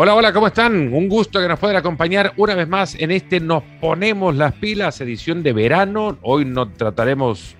Hola, hola, ¿cómo están? Un gusto que nos puedan acompañar una vez más en este Nos Ponemos las Pilas, edición de verano. Hoy no trataremos,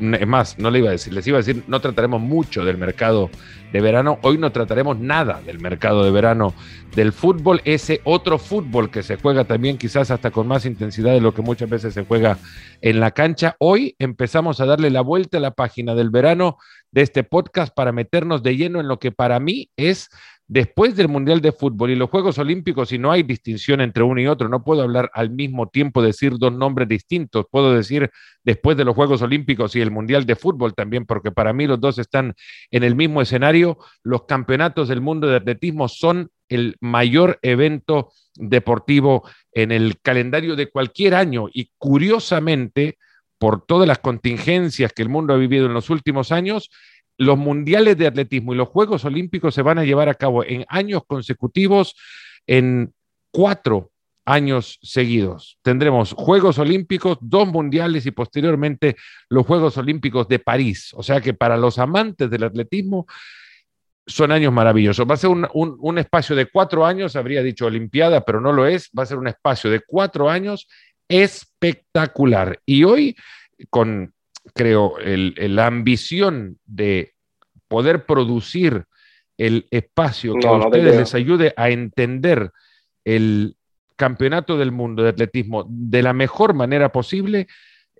es más, no le iba a decir, les iba a decir, no trataremos mucho del mercado de verano. Hoy no trataremos nada del mercado de verano del fútbol, ese otro fútbol que se juega también quizás hasta con más intensidad de lo que muchas veces se juega en la cancha. Hoy empezamos a darle la vuelta a la página del verano de este podcast para meternos de lleno en lo que para mí es después del Mundial de Fútbol y los Juegos Olímpicos, y no hay distinción entre uno y otro, no puedo hablar al mismo tiempo, decir dos nombres distintos, puedo decir después de los Juegos Olímpicos y el Mundial de Fútbol también, porque para mí los dos están en el mismo escenario. Los campeonatos del mundo de atletismo son el mayor evento deportivo en el calendario de cualquier año y curiosamente, por todas las contingencias que el mundo ha vivido en los últimos años, los mundiales de atletismo y los Juegos Olímpicos se van a llevar a cabo en años consecutivos, en cuatro años seguidos. Tendremos Juegos Olímpicos, dos mundiales y posteriormente los Juegos Olímpicos de París. O sea que para los amantes del atletismo son años maravillosos. Va a ser un, espacio de cuatro años, habría dicho Olimpiada, pero no lo es. Va a ser un espacio de cuatro años espectacular. Y hoy, con creo, la ambición de poder producir el espacio que a ustedes les ayude a entender el campeonato del mundo de atletismo de la mejor manera posible,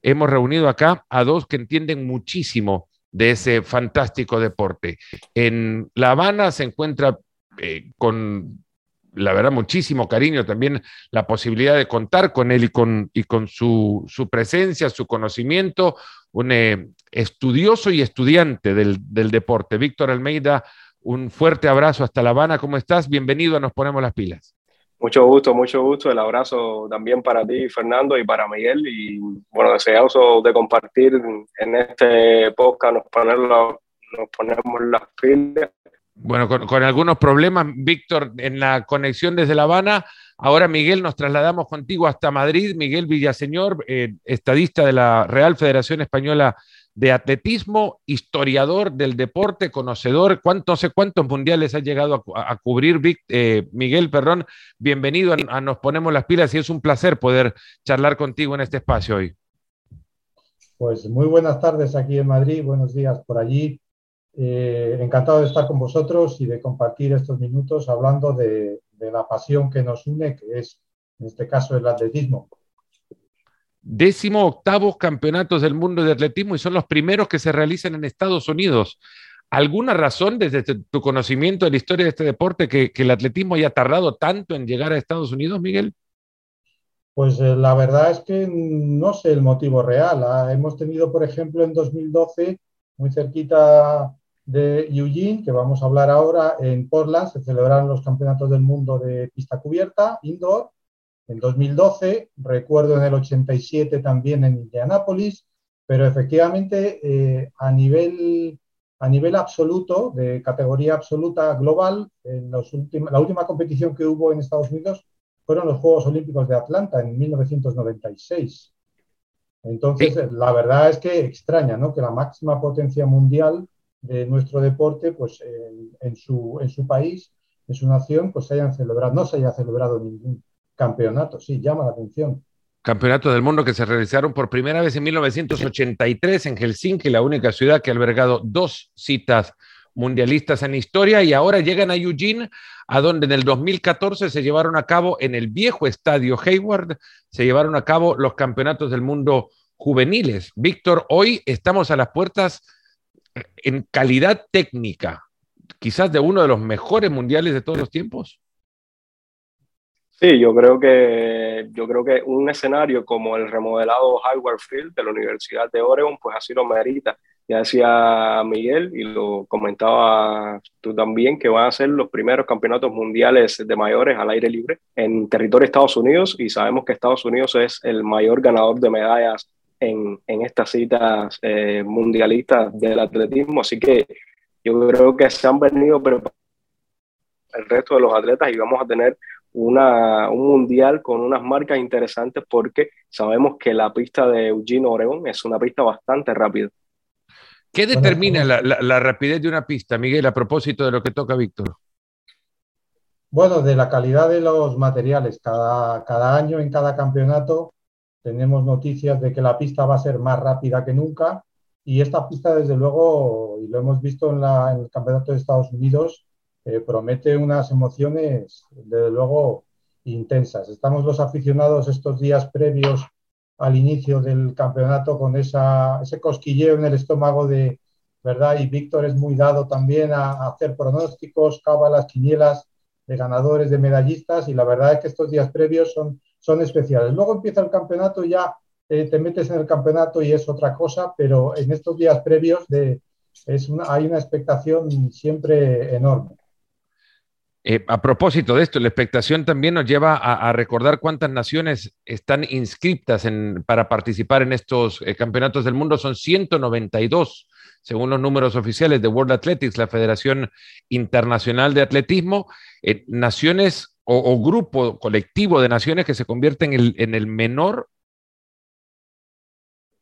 hemos reunido acá a dos que entienden muchísimo de ese fantástico deporte. En La Habana se encuentra eh, con la verdad, muchísimo cariño también la posibilidad de contar con él y con, y con su, presencia, su conocimiento, un eh, estudioso y estudiante del, deporte. Víctor Almeida, un fuerte abrazo hasta La Habana. ¿Cómo estás? Bienvenido a Nos Ponemos las Pilas. Mucho gusto, mucho gusto. El abrazo también para ti, Fernando, y para Miguel. Y bueno, deseoso de compartir en este podcast, nos ponemos, nos ponemos las pilas bueno, con, algunos problemas, Víctor, en la conexión desde La Habana. Ahora, Miguel, nos trasladamos contigo hasta Madrid. Miguel Villaseñor, eh, estadista de la Real Federación Española de Atletismo, historiador del deporte, conocedor. ¿Cuántos, no sé cuántos mundiales ha llegado a, cubrir, eh, Miguel, perdón. Bienvenido a, Nos Ponemos las Pilas y es un placer poder charlar contigo en este espacio hoy. Pues muy buenas tardes aquí en Madrid, buenos días por allí. Eh, encantado de estar con vosotros y de compartir estos minutos hablando de, la pasión que nos une, que es, en este caso, el atletismo. Décimo octavos campeonatos del mundo de atletismo y son los primeros que se realizan en Estados Unidos. ¿Alguna razón desde tu conocimiento de la historia de este deporte que, el atletismo haya tardado tanto en llegar a Estados Unidos, Miguel? Pues eh, la verdad es que no sé el motivo real. Ah, hemos tenido, por ejemplo, en 2012, muy cerquita de Eugene, que vamos a hablar ahora, en Portland se celebraron los campeonatos del mundo de pista cubierta, indoor, en 2012, recuerdo en el 87 también en Indianápolis, pero efectivamente eh, a, nivel, a nivel absoluto, de categoría absoluta global, en los la última competición que hubo en Estados Unidos fueron los Juegos Olímpicos de Atlanta en 1996. Entonces, la verdad es que extraña, ¿no? Que la máxima potencia mundial de nuestro deporte, pues en, su, en su país, en su nación, pues hayan celebrado, no se haya celebrado ningún campeonato. Sí, llama la atención. Campeonatos del mundo que se realizaron por primera vez en 1983 en Helsinki, la única ciudad que ha albergado dos citas mundialistas en historia y ahora llegan a Eugene, a donde en el 2014 se llevaron a cabo en el viejo estadio Hayward, se llevaron a cabo los campeonatos del mundo juveniles. Víctor, hoy estamos a las puertas en calidad técnica, quizás de uno de los mejores mundiales de todos los tiempos? Sí, yo creo que yo creo que un escenario como el remodelado Howard Field de la Universidad de Oregon, pues así lo merita. Ya decía Miguel y lo comentaba tú también, que van a ser los primeros campeonatos mundiales de mayores al aire libre en territorio de Estados Unidos y sabemos que Estados Unidos es el mayor ganador de medallas en, en estas citas eh, mundialistas del atletismo. Así que yo creo que se han venido preparando el resto de los atletas y vamos a tener una, un mundial con unas marcas interesantes porque sabemos que la pista de Eugene Oregon es una pista bastante rápida. ¿Qué determina la, la, rapidez de una pista, Miguel, a propósito de lo que toca Víctor? Bueno, de la calidad de los materiales. Cada, cada año en cada campeonato tenemos noticias de que la pista va a ser más rápida que nunca y esta pista, desde luego, y lo hemos visto en, la, en el Campeonato de Estados Unidos, eh, promete unas emociones, desde luego, intensas. Estamos los aficionados estos días previos al inicio del campeonato con esa, ese cosquilleo en el estómago de, ¿verdad? Y Víctor es muy dado también a, hacer pronósticos, cábalas, quinielas de ganadores, de medallistas, y la verdad es que estos días previos son, son especiales. Luego empieza el campeonato ya eh, te metes en el campeonato y es otra cosa, pero en estos días previos de, hay una expectación siempre enorme. Eh, a propósito de esto, la expectación también nos lleva a, recordar cuántas naciones están inscritas para participar en estos eh, campeonatos del mundo. Son 192, según los números oficiales de World Athletics, la Federación Internacional de Atletismo. Eh, naciones o, grupo colectivo de naciones que se convierten en el menor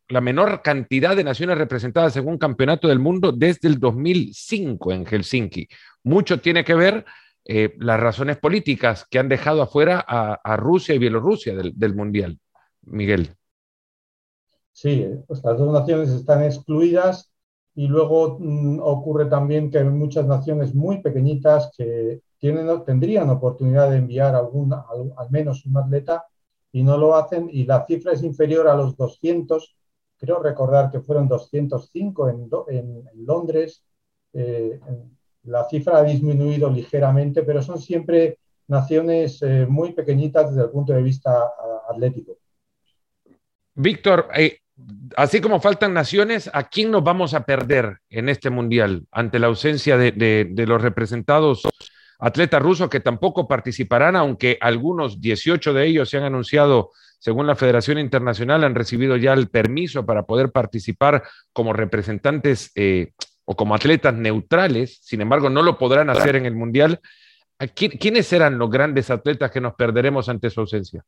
la menor cantidad de naciones representadas en un campeonato del mundo desde el 2005 en Helsinki. Mucho tiene que ver eh, las razones políticas que han dejado afuera a, Rusia y Bielorrusia del, Mundial. Miguel. Sí, pues dos naciones están excluidas y luego mm, ocurre también que hay muchas naciones muy pequeñitas que tienen, tendrían oportunidad de enviar algún, al, menos un atleta y no lo hacen y la cifra es inferior a los 200. Creo recordar que fueron 205 en, en, Londres, eh, la cifra ha disminuido ligeramente, pero son siempre naciones eh, muy pequeñitas desde el punto de vista atlético. Víctor, eh, así como faltan naciones, ¿a quién nos vamos a perder en este mundial ante la ausencia de, los representados atletas rusos que tampoco participarán, aunque algunos 18 de ellos se han anunciado, según la Federación Internacional, han recibido ya el permiso para poder participar como representantes eh, o como atletas neutrales, sin embargo no lo podrán hacer en el Mundial. ¿Quiénes serán los grandes atletas que nos perderemos ante su ausencia?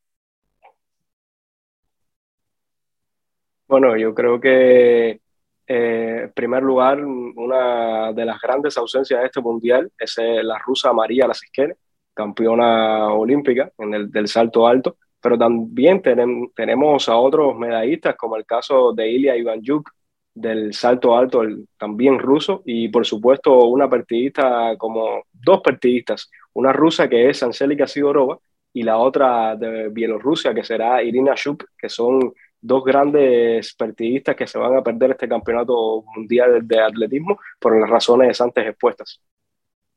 Bueno, yo creo que eh, en primer lugar, una de las grandes ausencias de este mundial es eh, la rusa María Lasisquere, campeona olímpica en el, del salto alto, pero también tenemos a otros medallistas como el caso de Ilya Ivanchuk, del salto alto, también ruso, y por supuesto una partidista, como dos partidistas, una rusa que es Angélica Sidorova y la otra de Bielorrusia que será Irina Shuk, que son dos grandes partidistas que se van a perder este campeonato mundial de atletismo por las razones antes expuestas.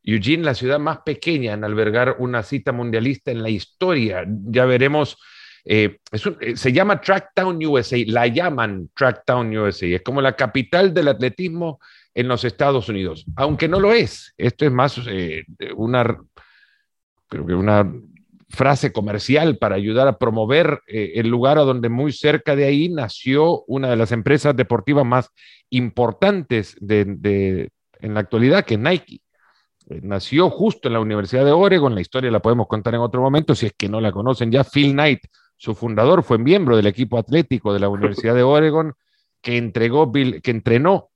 Eugene, la ciudad más pequeña en albergar una cita mundialista en la historia. Ya veremos eh, eh, se llama Tracktown USA, la llaman Tracktown USA, es como la capital del atletismo en los Estados Unidos, aunque no lo es. Esto es más eh, una, creo que una frase comercial para ayudar a promover el lugar a donde muy cerca de ahí nació una de las empresas deportivas más importantes de, en la actualidad, que es Nike. Nació justo en la Universidad de Oregon, la historia la podemos contar en otro momento, si es que no la conocen ya, Phil Knight su fundador fue miembro del equipo atlético de la Universidad de Oregon, que, entregó que entrenó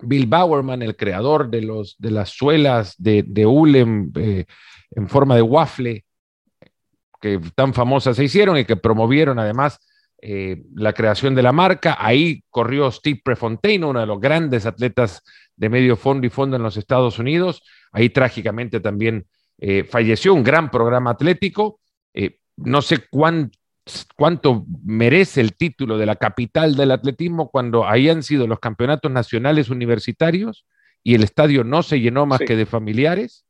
Bill Bowerman, el creador de, los, de las suelas de, de Ulem eh, en forma de waffle, que tan famosas se hicieron y que promovieron además eh, la creación de la marca. Ahí corrió Steve Prefontaine, uno de los grandes atletas de medio fondo y fondo en los Estados Unidos. Ahí trágicamente también eh, falleció un gran programa atlético. no sé cuánto cuánto merece el título de la capital del atletismo cuando ahí han sido los campeonatos nacionales universitarios y el estadio no se llenó más que de familiares.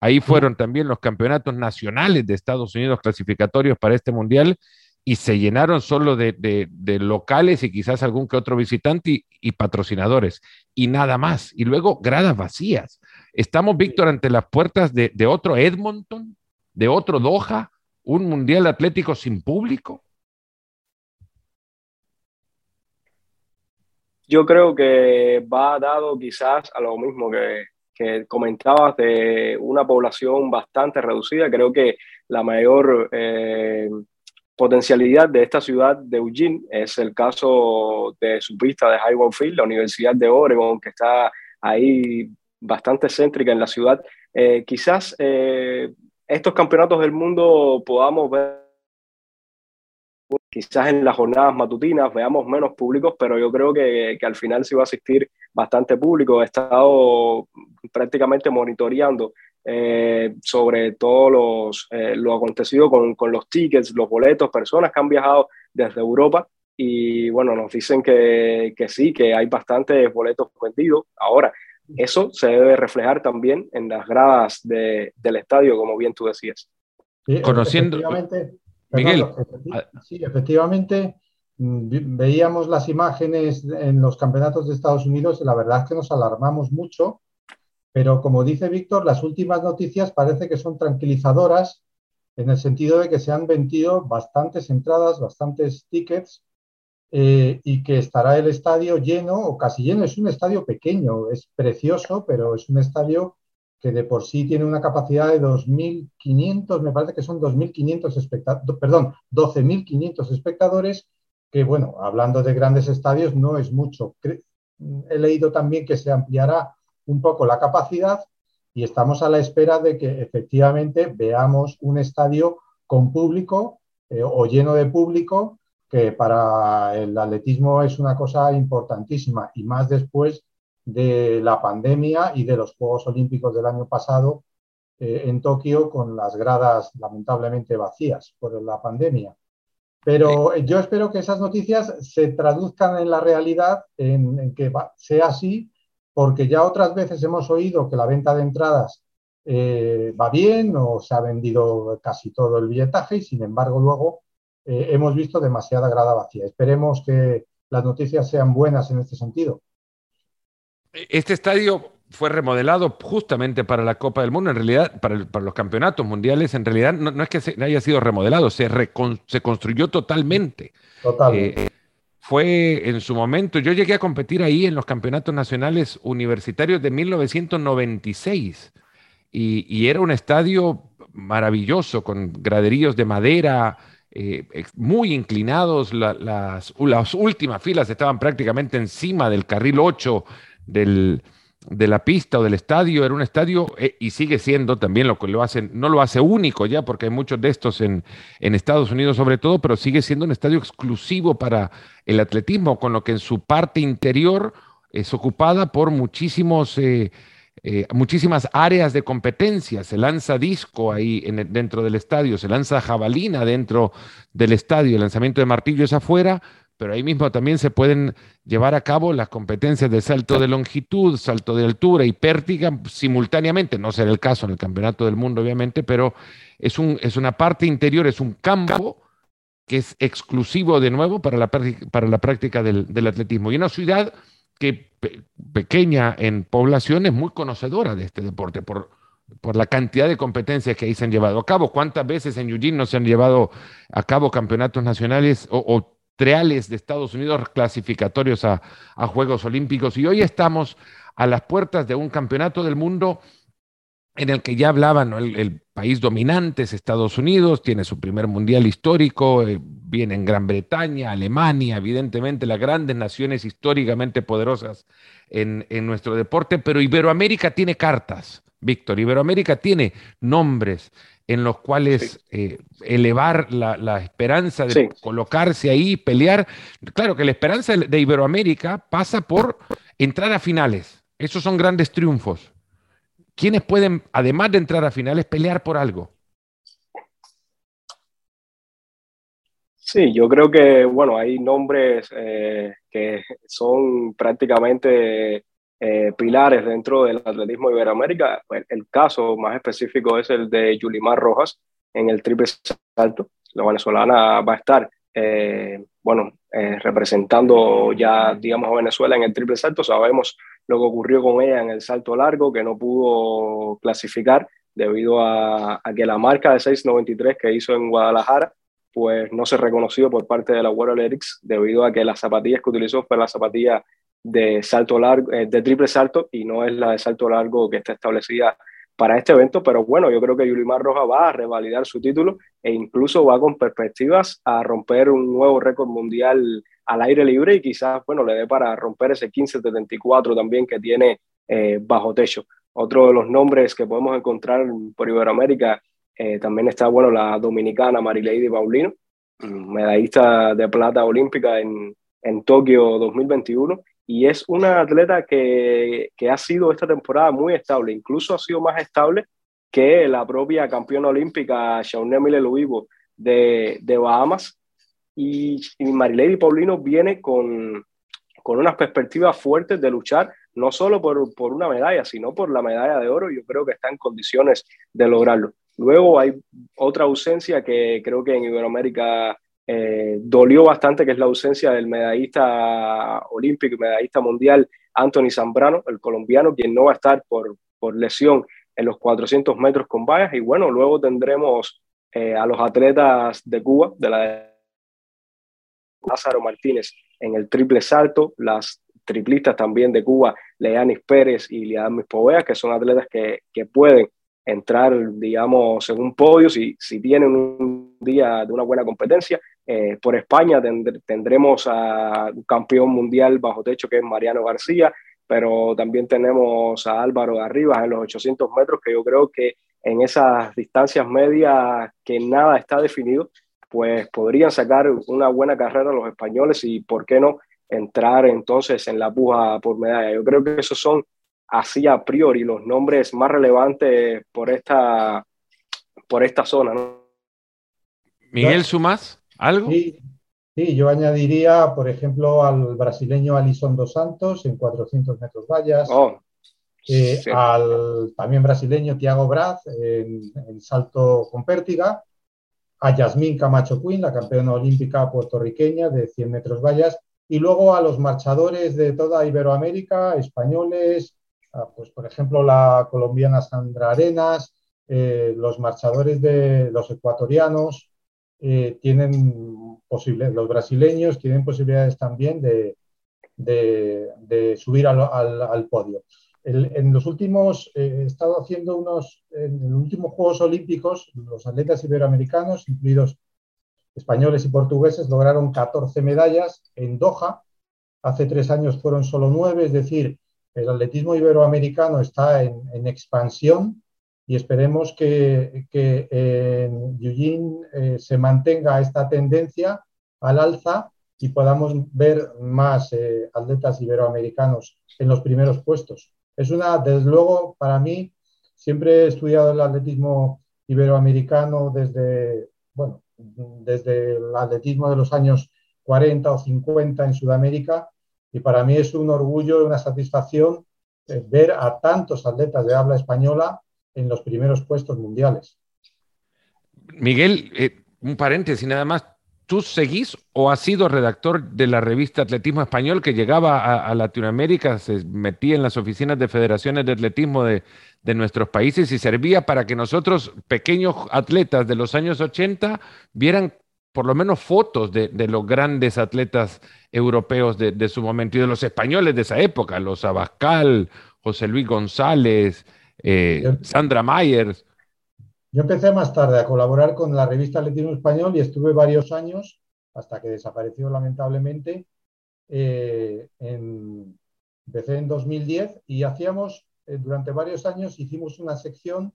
Ahí fueron también los campeonatos nacionales de Estados Unidos clasificatorios para este mundial y se llenaron solo de, locales y quizás algún que otro visitante y, patrocinadores y nada más. Y luego gradas vacías. Estamos, Víctor, ante las puertas de, de otro Edmonton, de otro Doha, un mundial atlético sin público? Yo creo que va dado quizás a lo mismo que, comentabas de una población bastante reducida. Creo que la mayor eh, potencialidad de esta ciudad de Eugene es el caso de su pista de Highway Field, la Universidad de Oregon, que está ahí bastante céntrica en la ciudad. Eh, quizás eh, estos campeonatos del mundo podamos ver quizás en las jornadas matutinas veamos menos públicos, pero yo creo que, que, al final sí va a asistir bastante público. He estado prácticamente monitoreando eh, sobre todo los, eh, lo acontecido con, con, los tickets, los boletos, personas que han viajado desde Europa y bueno, nos dicen que, que sí, que hay bastantes boletos vendidos. Ahora, eso se debe reflejar también en las gradas de, del estadio, como bien tú decías. Conociendo. Miguel. sí, efectivamente, mm, veíamos las imágenes en los campeonatos de Estados Unidos y la verdad es que nos alarmamos mucho, pero como dice Víctor, las últimas noticias parece que son tranquilizadoras en el sentido de que se han vendido bastantes entradas, bastantes tickets eh, y que estará el estadio lleno o casi lleno. Es un estadio pequeño, es precioso, pero es un estadio que de por sí tiene una capacidad de 2.500, me parece que son 2.500 espectadores, perdón, 12.500 espectadores, que bueno, hablando de grandes estadios no es mucho. He leído también que se ampliará un poco la capacidad y estamos a la espera de que efectivamente veamos un estadio con público eh, o lleno de público, que para el atletismo es una cosa importantísima y más después de la pandemia y de los Juegos Olímpicos del año pasado eh, en Tokio con las gradas lamentablemente vacías por la pandemia. Pero yo espero que esas noticias se traduzcan en la realidad, en, que sea así, porque ya otras veces hemos oído que la venta de entradas eh, va bien o se ha vendido casi todo el billetaje y sin embargo luego eh, hemos visto demasiada grada vacía. Esperemos que las noticias sean buenas en este sentido. Este estadio fue remodelado justamente para la Copa del Mundo, en realidad, para, los campeonatos mundiales, en realidad no, es que se, haya sido remodelado, se, se construyó totalmente. Totalmente. Eh, fue en su momento, yo llegué a competir ahí en los campeonatos nacionales universitarios de 1996 y, era un estadio maravilloso con graderíos de madera, eh, muy inclinados, las, las, últimas filas estaban prácticamente encima del carril 8 del, de la pista o del estadio, era un estadio eh, y sigue siendo también lo que lo hacen, no lo hace único ya, porque hay muchos de estos en, en, Estados Unidos sobre todo, pero sigue siendo un estadio exclusivo para el atletismo, con lo que en su parte interior es ocupada por muchísimos, eh, eh, muchísimas áreas de competencia. Se lanza disco ahí en dentro del estadio, se lanza jabalina dentro del estadio, el lanzamiento de martillo es afuera, pero ahí mismo también se pueden llevar a cabo las competencias de salto de longitud, salto de altura y pértiga simultáneamente. No será el caso en el Campeonato del Mundo, obviamente, pero es, un, es una parte interior, es un campo que es exclusivo de nuevo para la, para la práctica del, atletismo. Y una ciudad que pequeña en población es muy conocedora de este deporte por, por la cantidad de competencias que ahí se han llevado a cabo. ¿Cuántas veces en Eugene no se han llevado a cabo campeonatos nacionales o reales de Estados Unidos clasificatorios a, Juegos Olímpicos. Y hoy estamos a las puertas de un campeonato del mundo en el que ya hablaban, el, país dominante es Estados Unidos, tiene su primer mundial histórico, eh, viene en Gran Bretaña, Alemania, evidentemente las grandes naciones históricamente poderosas en, en nuestro deporte, pero Iberoamérica tiene cartas, Víctor, Iberoamérica tiene nombres, en los cuales eh, elevar la, esperanza de colocarse ahí, pelear. Claro que la esperanza de Iberoamérica pasa por entrar a finales. Esos son grandes triunfos. ¿Quiénes pueden, además de entrar a finales, pelear por algo? Sí, yo creo que, bueno, hay nombres eh, que son prácticamente eh, pilares dentro del atletismo Iberoamérica. El, el, caso más específico es el de Yulimar Rojas en el triple salto. La venezolana va a estar, eh, bueno, eh, representando ya, digamos, a Venezuela en el triple salto. Sabemos lo que ocurrió con ella en el salto largo, que no pudo clasificar debido a, a que la marca de 6.93 que hizo en Guadalajara pues no se reconoció por parte de la World Athletics debido a que las zapatillas que utilizó fue la zapatilla de salto largo, eh, de triple salto y no es la de salto largo que está establecida para este evento, pero bueno, yo creo que Yulimar Roja va a revalidar su título e incluso va con perspectivas a romper un nuevo récord mundial al aire libre y quizás, bueno, le dé para romper ese 1574 también que tiene eh, bajo techo. Otro de los nombres que podemos encontrar por Iberoamérica también está, bueno, la dominicana Marilady Paulino, mm, medallista de plata olímpica en, en Tokio 2021 y es una atleta que, que, ha sido esta temporada muy estable, incluso ha sido más estable que la propia campeona olímpica Shaunelle Luivo de, de Bahamas. Y, y Marilady Paulino viene con, con unas perspectivas fuertes de luchar no solo por, por, una medalla, sino por la medalla de oro. Yo creo que está en condiciones de lograrlo. Luego hay otra ausencia que creo que en Iberoamérica eh, dolió bastante, que es la ausencia del medallista olímpico y medallista mundial Anthony Zambrano, el colombiano, quien no va a estar por, por lesión en los 400 metros con vallas. Y bueno, luego tendremos eh, a los atletas de Cuba, de la Lázaro Martínez en el triple salto, las triplistas también de Cuba, Leanis Pérez y Liadamis Povea, que son atletas que, que pueden entrar, digamos, en un podio si, si tienen un día de una buena competencia. Eh, por España tendremos a un campeón mundial bajo techo que es Mariano García, pero también tenemos a Álvaro de Arribas en los 800 metros, que yo creo que en esas distancias medias que nada está definido, pues podrían sacar una buena carrera los españoles y, ¿por qué no?, entrar entonces en la puja por medalla. Yo creo que esos son así a priori los nombres más relevantes por esta, por esta zona. Miguel, ¿sumas algo? Sí, sí, yo añadiría, por ejemplo, al brasileño Alison dos Santos en 400 metros vallas. Oh, eh, al también brasileño Tiago Braz en, en, salto con pértiga, a Yasmín Camacho Quinn, la campeona olímpica puertorriqueña de 100 metros vallas, y luego a los marchadores de toda Iberoamérica, españoles, pues por ejemplo la colombiana Sandra Arenas, eh, los marchadores de los ecuatorianos eh, tienen los brasileños tienen posibilidades también de, de, subir al, al, podio. en los últimos, eh, he estado haciendo unos, en los últimos Juegos Olímpicos, los atletas iberoamericanos, incluidos españoles y portugueses, lograron 14 medallas en Doha. Hace tres años fueron solo nueve, es decir, el atletismo iberoamericano está en, expansión y esperemos que, en Eugene eh, se mantenga esta tendencia al alza y podamos ver más eh, atletas iberoamericanos en los primeros puestos. Es una, desde luego, para mí, siempre he estudiado el atletismo iberoamericano desde, bueno, desde el atletismo de los años 40 o 50 en Sudamérica y para mí es un orgullo y una satisfacción eh, ver a tantos atletas de habla española en los primeros puestos mundiales. Miguel, eh, un paréntesis nada más. ¿Tú seguís o has sido redactor de la revista Atletismo Español que llegaba a, Latinoamérica, se metía en las oficinas de federaciones de atletismo de, de, nuestros países y servía para que nosotros, pequeños atletas de los años 80, vieran por lo menos fotos de, los grandes atletas europeos de, su momento y de los españoles de esa época, los Abascal, José Luis González, eh, Sandra Myers. Yo empecé más tarde a colaborar con la revista Atletismo Español y estuve varios años, hasta que desapareció lamentablemente. Eh, empecé en 2010 y hacíamos, eh, durante varios años, hicimos una sección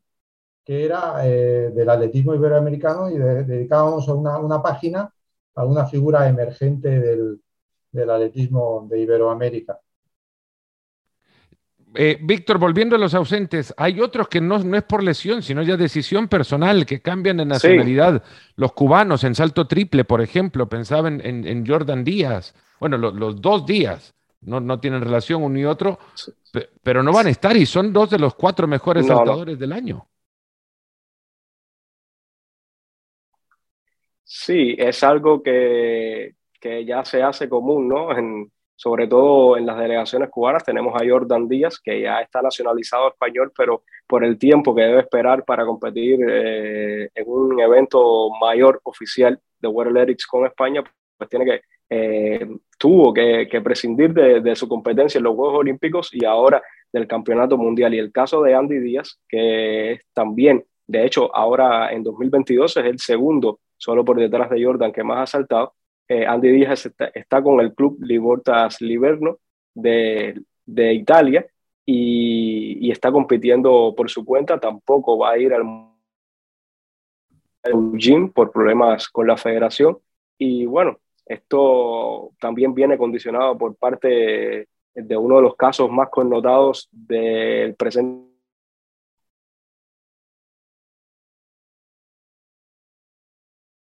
que era del atletismo iberoamericano y dedicábamos a una, página a una figura emergente del, atletismo de Iberoamérica. Eh, Víctor, volviendo a los ausentes, hay otros que no, no, es por lesión, sino ya decisión personal, que cambian de nacionalidad. Los cubanos en salto triple, por ejemplo, pensaban en, Jordan Díaz. Bueno, los dos días no, no, tienen relación uno y otro, pero no van a estar y son dos de los cuatro mejores saltadores del año. Sí, es algo que, que ya se hace común, ¿no? En, sobre todo en las delegaciones cubanas tenemos a Jordan Díaz, que ya está nacionalizado español, pero por el tiempo que debe esperar para competir eh, en un evento mayor oficial de World Athletics con España, pues tiene que, eh, tuvo que, que prescindir de, de, su competencia en los Juegos Olímpicos y ahora del Campeonato Mundial. Y el caso de Andy Díaz, que es también, de hecho, ahora en 2022 es el segundo solo por detrás de Jordan, que más ha saltado. Eh, Andy Díaz está, con el club Libertas Liverno de, de Italia y, está compitiendo por su cuenta. Tampoco va a ir al Eugene por problemas con la federación. Y bueno, esto también viene condicionado por parte de uno de los casos más connotados del presente.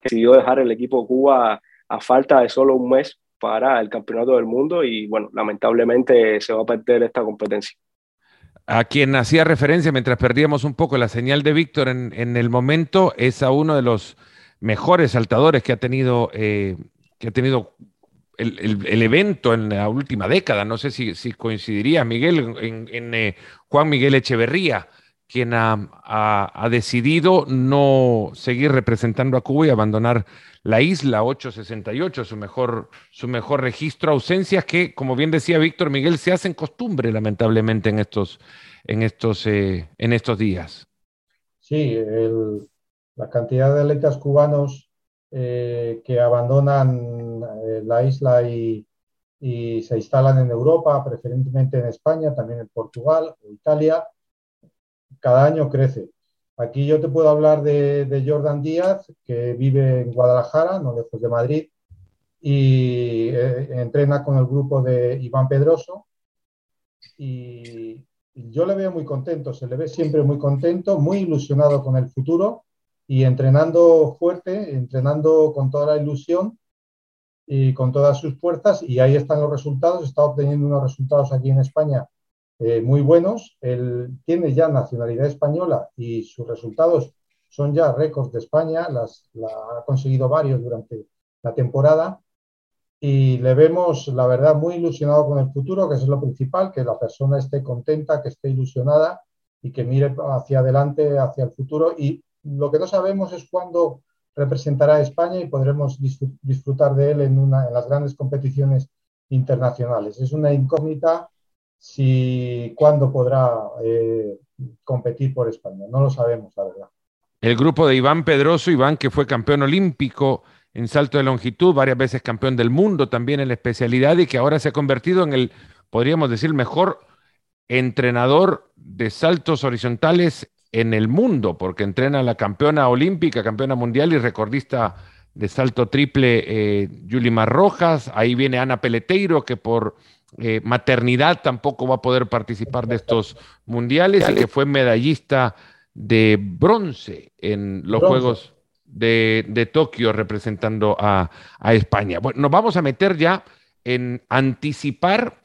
Decidió dejar el equipo Cuba a falta de solo un mes para el campeonato del mundo y bueno, lamentablemente se va a perder esta competencia. A quien hacía referencia mientras perdíamos un poco la señal de Víctor en, el momento es a uno de los mejores saltadores que ha tenido, eh, que ha tenido el, evento en la última década. No sé si, coincidiría, Miguel, en, eh, Juan Miguel Echeverría, quien ha, decidido no seguir representando a Cuba y abandonar la isla 868, su mejor, su mejor registro, ausencias que, como bien decía Víctor Miguel, se hacen costumbre lamentablemente en estos, en estos, eh, en estos días. Sí, la cantidad de atletas cubanos eh, que abandonan eh, la isla y, se instalan en Europa, preferentemente en España, también en Portugal o Italia, cada año crece. Aquí yo te puedo hablar de, Jordan Díaz, que vive en Guadalajara, no lejos de Madrid, y eh, entrena con el grupo de Iván Pedroso. Y, yo le veo muy contento, se le ve siempre muy contento, muy ilusionado con el futuro y entrenando fuerte, entrenando con toda la ilusión y con todas sus fuerzas y ahí están los resultados, está obteniendo unos resultados aquí en España eh, muy buenos, él tiene ya nacionalidad española y sus resultados son ya récords de España, las, ha conseguido varios durante la temporada. Y le vemos, la verdad, muy ilusionado con el futuro, que es lo principal, que la persona esté contenta, que esté ilusionada y que mire hacia adelante, hacia el futuro. Y lo que no sabemos es cuándo representará a España y podremos disfrutar de él en, una, en las grandes competiciones internacionales. Es una incógnita si cuándo podrá eh, competir por España. No lo sabemos, la verdad. El grupo de Iván Pedroso, Iván que fue campeón olímpico en salto de longitud, varias veces campeón del mundo también en la especialidad y que ahora se ha convertido en el, podríamos decir, mejor entrenador de saltos horizontales en el mundo, porque entrena a la campeona olímpica, campeona mundial y recordista de salto triple eh, Yulimar Rojas. Ahí viene Ana Peleteiro, que por eh, maternidad tampoco va a poder participar de estos mundiales y que fue medallista de bronce en los Juegos de, Tokio representando a, a España. Bueno, nos vamos a meter ya en anticipar,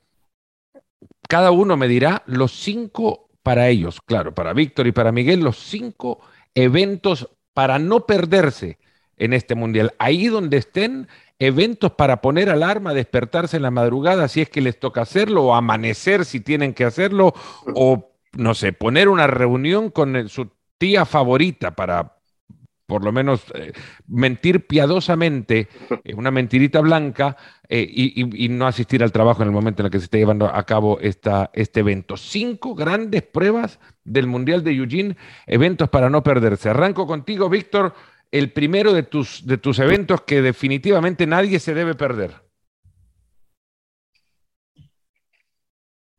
cada uno me dirá los cinco para ellos, claro, para Víctor y para Miguel, los cinco eventos para no perderse en este mundial. Ahí donde estén, eventos para poner alarma, despertarse en la madrugada si es que les toca hacerlo, o amanecer si tienen que hacerlo, o no sé, poner una reunión con su tía favorita para por lo menos eh, mentir piadosamente, eh, una mentirita blanca, eh, y, no asistir al trabajo en el momento en el que se esté llevando a cabo esta, este evento. Cinco grandes pruebas del Mundial de Eugene, eventos para no perderse. Arranco contigo, Víctor, el primero de tus, de tus eventos que definitivamente nadie se debe perder.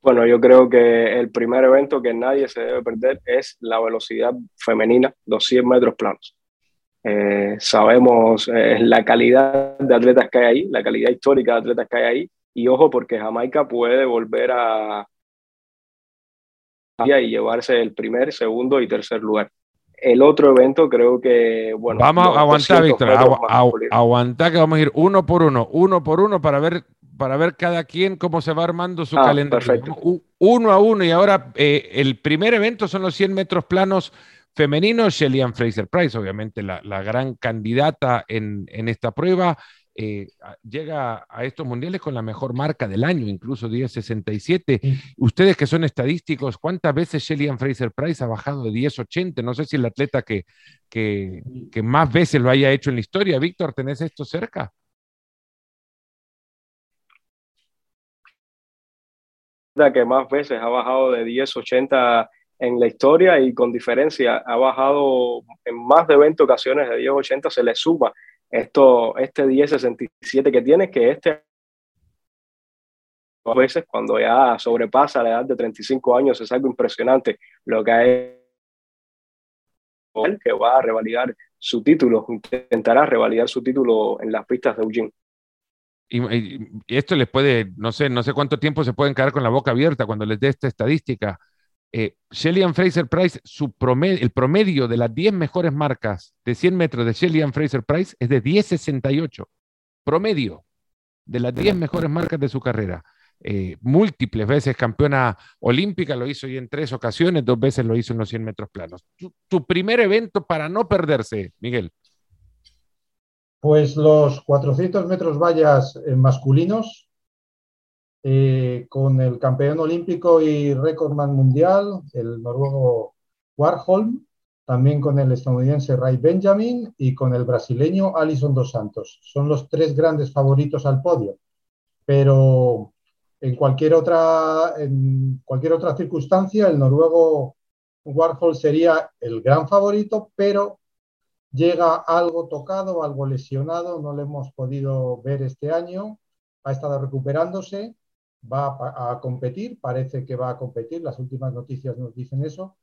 Bueno, yo creo que el primer evento que nadie se debe perder es la velocidad femenina, 200 metros planos. Eh, sabemos eh, la calidad de atletas que hay ahí, la calidad histórica de atletas que hay ahí, y ojo porque Jamaica puede volver a y llevarse el primer, segundo y tercer lugar. El otro evento creo que, bueno... Vamos a aguantar, Víctor, aguantar que vamos a ir uno por uno, uno por uno para ver para ver cada quien cómo se va armando su ah, calendario. Uno a uno y ahora eh, el primer evento son los 100 metros planos femenino, Shelly Fraser Price, obviamente la, gran candidata en, esta prueba, eh, llega a estos mundiales con la mejor marca del año, incluso 10.67. Ustedes que son estadísticos, ¿cuántas veces Shelly Fraser Price ha bajado de 10.80? No sé si el atleta que, que, que, más veces lo haya hecho en la historia. Víctor, ¿tenés esto cerca? que más veces ha bajado de 10.80 en la historia y con diferencia ha bajado en más de 20 ocasiones de 10.80, se le suma esto, este 10.67 que tiene, que este a veces cuando ya sobrepasa la edad de 35 años es algo impresionante lo que hay que va a revalidar su título, intentará revalidar su título en las pistas de Eugene. Y, esto les puede, no sé, no sé cuánto tiempo se pueden quedar con la boca abierta cuando les dé esta estadística. Eh, Shelly Fraser Price, el promedio de las 10 mejores marcas de 100 metros de Shelly Fraser Price es de 10.68. Promedio de las 10 mejores marcas de su carrera. Eh, múltiples veces campeona olímpica, lo hizo y en tres ocasiones, dos veces lo hizo en los 100 metros planos. Tu, primer evento para no perderse, Miguel. Pues los 400 metros vallas eh, masculinos, eh, con el campeón olímpico y récordman mundial, el noruego Warholm, también con el estadounidense Ray Benjamin y con el brasileño Alison dos Santos. Son los tres grandes favoritos al podio. Pero en cualquier otra, en cualquier otra circunstancia, el noruego Warhol sería el gran favorito, pero llega algo tocado, algo lesionado, no lo hemos podido ver este año, ha estado recuperándose, va a, competir, parece que va a competir, las últimas noticias nos dicen eso,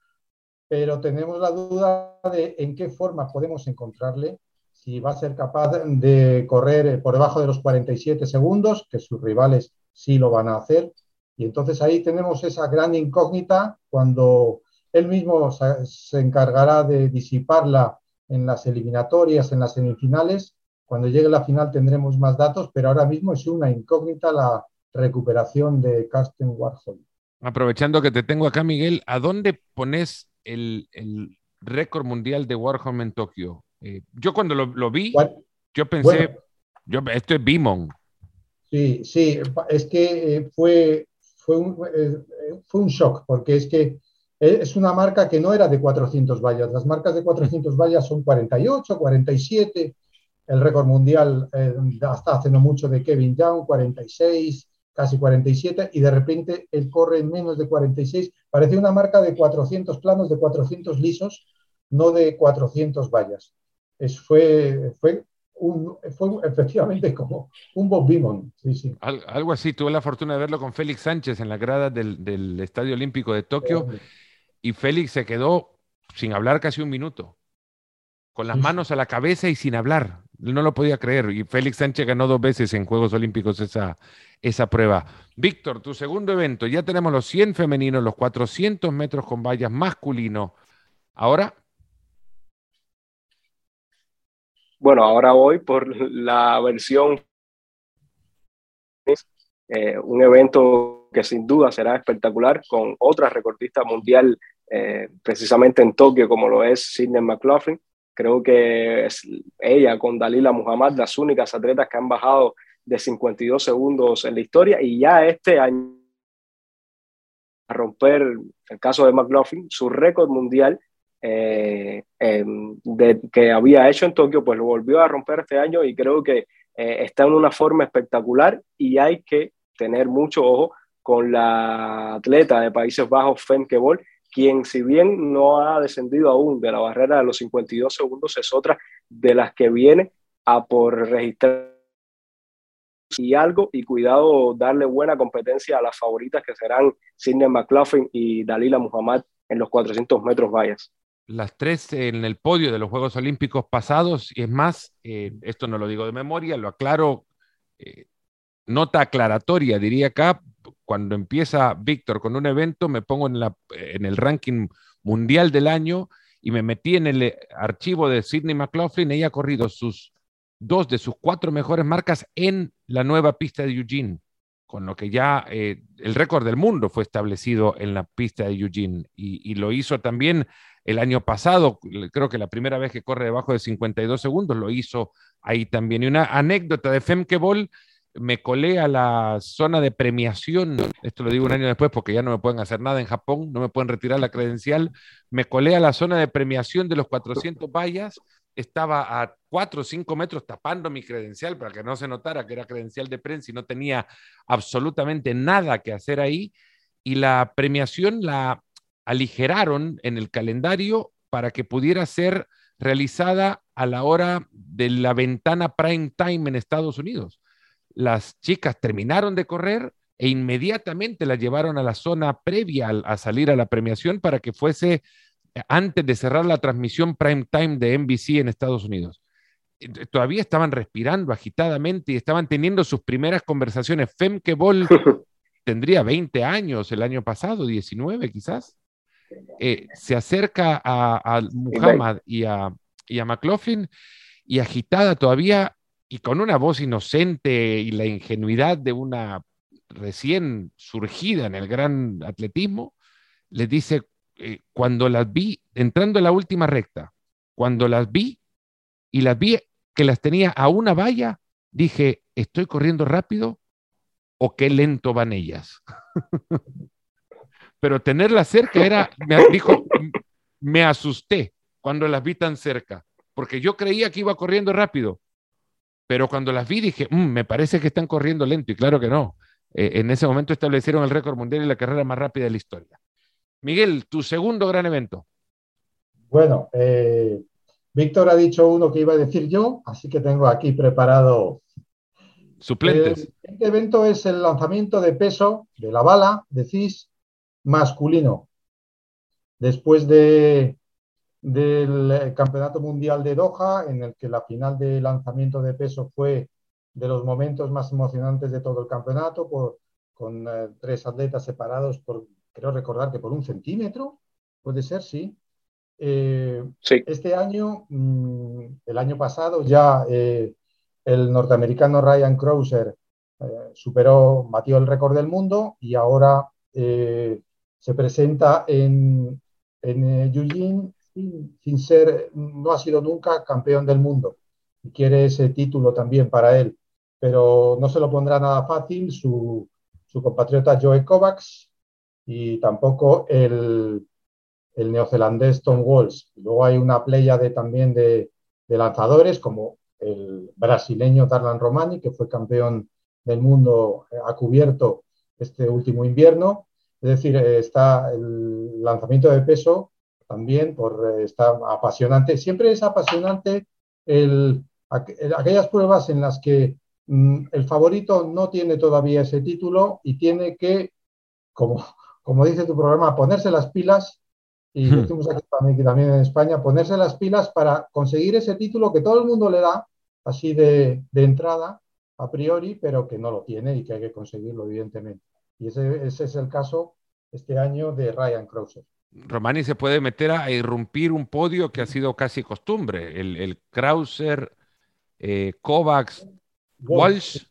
pero tenemos la duda de en qué forma podemos encontrarle, si va a ser capaz de correr por debajo de los 47 segundos, que sus rivales sí lo van a hacer. Y entonces ahí tenemos esa gran incógnita cuando él mismo se encargará de disiparla en las eliminatorias, en las semifinales. Cuando llegue la final tendremos más datos, pero ahora mismo es una incógnita la recuperación de Carsten Warhol. Aprovechando que te tengo acá, Miguel, ¿a dónde pones el, récord mundial de Warhol en Tokio? Eh, yo cuando lo, vi, yo pensé, yo, esto es Bimon, Sí, sí, es que eh, fue, fue, un, eh, fue un shock, porque es que es una marca que no era de 400 vallas. Las marcas de 400 vallas son 48, 47. El récord mundial eh, hasta hace no mucho de Kevin Young, 46, casi 47, y de repente él corre en menos de 46. Parece una marca de 400 planos, de 400 lisos, no de 400 vallas. Es, fue, fue fue efectivamente como un Bob Beamon. algo así, tuve la fortuna de verlo con Félix Sánchez en la grada del, Estadio Olímpico de Tokio y Félix se quedó sin hablar casi un minuto, con las manos a la cabeza y sin hablar. No lo podía creer. Y Félix Sánchez ganó dos veces en Juegos Olímpicos esa, esa prueba. Víctor, tu segundo evento, ya tenemos los 100 femeninos, los 400 metros con vallas masculino. Ahora Bueno, ahora voy por la versión, eh, un evento que sin duda será espectacular con otra recordista mundial eh, precisamente en Tokio como lo es Sidney McLaughlin. Creo que es ella con Dalila Muhammad las únicas atletas que han bajado de 52 segundos en la historia y ya este año a romper el caso de McLaughlin su récord mundial eh, em, de, que había hecho en Tokio, pues lo volvió a romper este año y creo que eh, está en una forma espectacular y hay que tener mucho ojo con la atleta de Países Bajos, Femke Bol, quien si bien no ha descendido aún de la barrera de los 52 segundos, es otra de las que viene a por registrar. Y algo y cuidado darle buena competencia a las favoritas que serán Sidney McLaughlin y Dalila Muhammad en los 400 metros vallas. Las tres en el podio de los Juegos Olímpicos pasados, y es más, eh, esto no lo digo de memoria, lo aclaro, eh, nota aclaratoria, diría acá, cuando empieza Víctor con un evento, me pongo en, la, en el ranking mundial del año y me metí en el archivo de Sidney McLaughlin, ella ha corrido sus dos de sus cuatro mejores marcas en la nueva pista de Eugene, con lo que ya eh, el récord del mundo fue establecido en la pista de Eugene y, y lo hizo también el año pasado, creo que la primera vez que corre debajo de 52 segundos, lo hizo ahí también. Y una anécdota de Femkebol, me colé a la zona de premiación, esto lo digo un año después porque ya no me pueden hacer nada en Japón, no me pueden retirar la credencial, me colé a la zona de premiación de los 400 vallas, estaba a 4 o 5 metros tapando mi credencial para que no se notara que era credencial de prensa y no tenía absolutamente nada que hacer ahí. Y la premiación la aligeraron en el calendario para que pudiera ser realizada a la hora de la ventana prime time en Estados Unidos. Las chicas terminaron de correr e inmediatamente la llevaron a la zona previa a, salir a la premiación para que fuese antes de cerrar la transmisión prime time de NBC en Estados Unidos. Todavía estaban respirando agitadamente y estaban teniendo sus primeras conversaciones. Femke Ball tendría 20 años el año pasado, 19 quizás. Eh, se acerca a, Muhammad y a, y a McLaughlin y agitada todavía y con una voz inocente y la ingenuidad de una recién surgida en el gran atletismo, les dice, eh, cuando las vi, entrando en la última recta, cuando las vi y las vi que las tenía a una valla, dije, ¿estoy corriendo rápido o qué lento van ellas? Pero tenerlas cerca era, me dijo, me asusté cuando las vi tan cerca, porque yo creía que iba corriendo rápido, pero cuando las vi dije, mm, me parece que están corriendo lento, y claro que no. Eh, en ese momento establecieron el récord mundial y la carrera más rápida de la historia. Miguel, tu segundo gran evento. Bueno, eh, Víctor ha dicho uno que iba a decir yo, así que tengo aquí preparado. Suplentes. Este evento es el lanzamiento de peso de la bala de CIS masculino. Después de, del Campeonato Mundial de Doha, en el que la final de lanzamiento de peso fue de los momentos más emocionantes de todo el campeonato, con eh, tres atletas separados por, creo recordar que por un centímetro, puede ser, sí. Eh, este año, mm, el año pasado, ya eh, el norteamericano Ryan Krauser superó, batió el récord del mundo y ahora se presenta en, en Eugene sin, ser, no ha sido nunca campeón del mundo y quiere ese título también para él pero no se lo pondrá nada fácil su, compatriota Joe Kovacs y tampoco el, el neozelandés Tom Walsh. Luego hay una playa de, también de, lanzadores como el brasileño Darlan Romani, que fue campeón del mundo a cubierto este último invierno. Es decir, está el lanzamiento de peso también por, está apasionante. Siempre es apasionante el, aquellas pruebas en las que Mm, el favorito no tiene todavía ese título y tiene que, como, como dice tu programa, ponerse las pilas, y hmm. decimos aquí también, en España, ponerse las pilas para conseguir ese título que todo el mundo le da, así de, entrada, a priori, pero que no lo tiene y que hay que conseguirlo, evidentemente. Y ese, es el caso este año de Ryan Krauser. Romani se puede meter a irrumpir un podio que ha sido casi costumbre. El, el Krauser, eh, Kovacs, Walsh,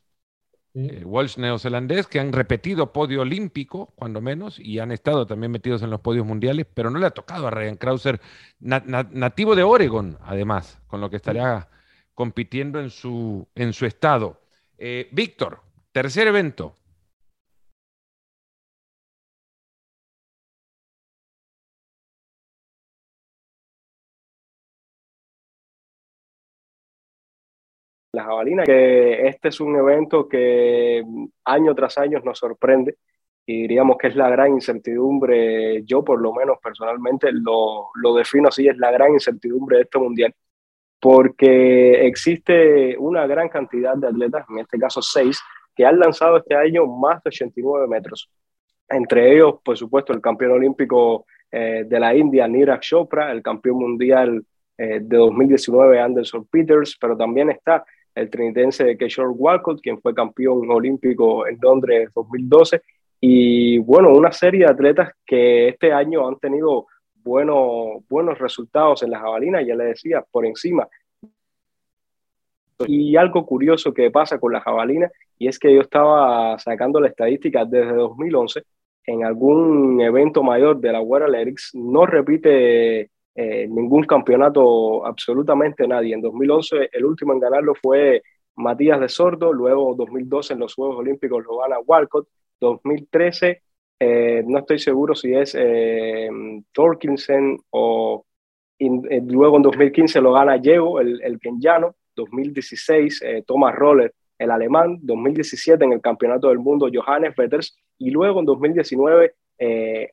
eh, Walsh neozelandés, que han repetido podio olímpico, cuando menos, y han estado también metidos en los podios mundiales, pero no le ha tocado a Ryan Krauser, nativo de Oregon, además, con lo que estaría compitiendo en su, en su estado. Eh, Víctor, tercer evento. La jabalina, que este es un evento que año tras año nos sorprende y diríamos que es la gran incertidumbre, yo por lo menos personalmente lo, lo defino así, es la gran incertidumbre de este mundial, porque existe una gran cantidad de atletas, en este caso seis, que han lanzado este año más de 89 metros. Entre ellos, por supuesto, el campeón olímpico eh, de la India, Niraj Chopra, el campeón mundial eh, de 2019, Anderson Peters, pero también está el trinitense Keshore Walcott, quien fue campeón olímpico en Londres 2012, y bueno, una serie de atletas que este año han tenido buenos, buenos resultados en la jabalina, ya le decía, por encima. Y algo curioso que pasa con la jabalina, y es que yo estaba sacando la estadística desde 2011, en algún evento mayor de la World Athletics, no repite eh, ningún campeonato, absolutamente nadie. En 2011 el último en ganarlo fue Matías de Sordo, luego 2012 en los Juegos Olímpicos lo gana Walcott, 2013 eh, no estoy seguro si es eh, Torkinson o eh, luego en 2015 lo gana Diego, el, el kenyano, 2016 Thomas Roller, el alemán, 2017 en el Campeonato del Mundo Johannes Peters y luego en 2019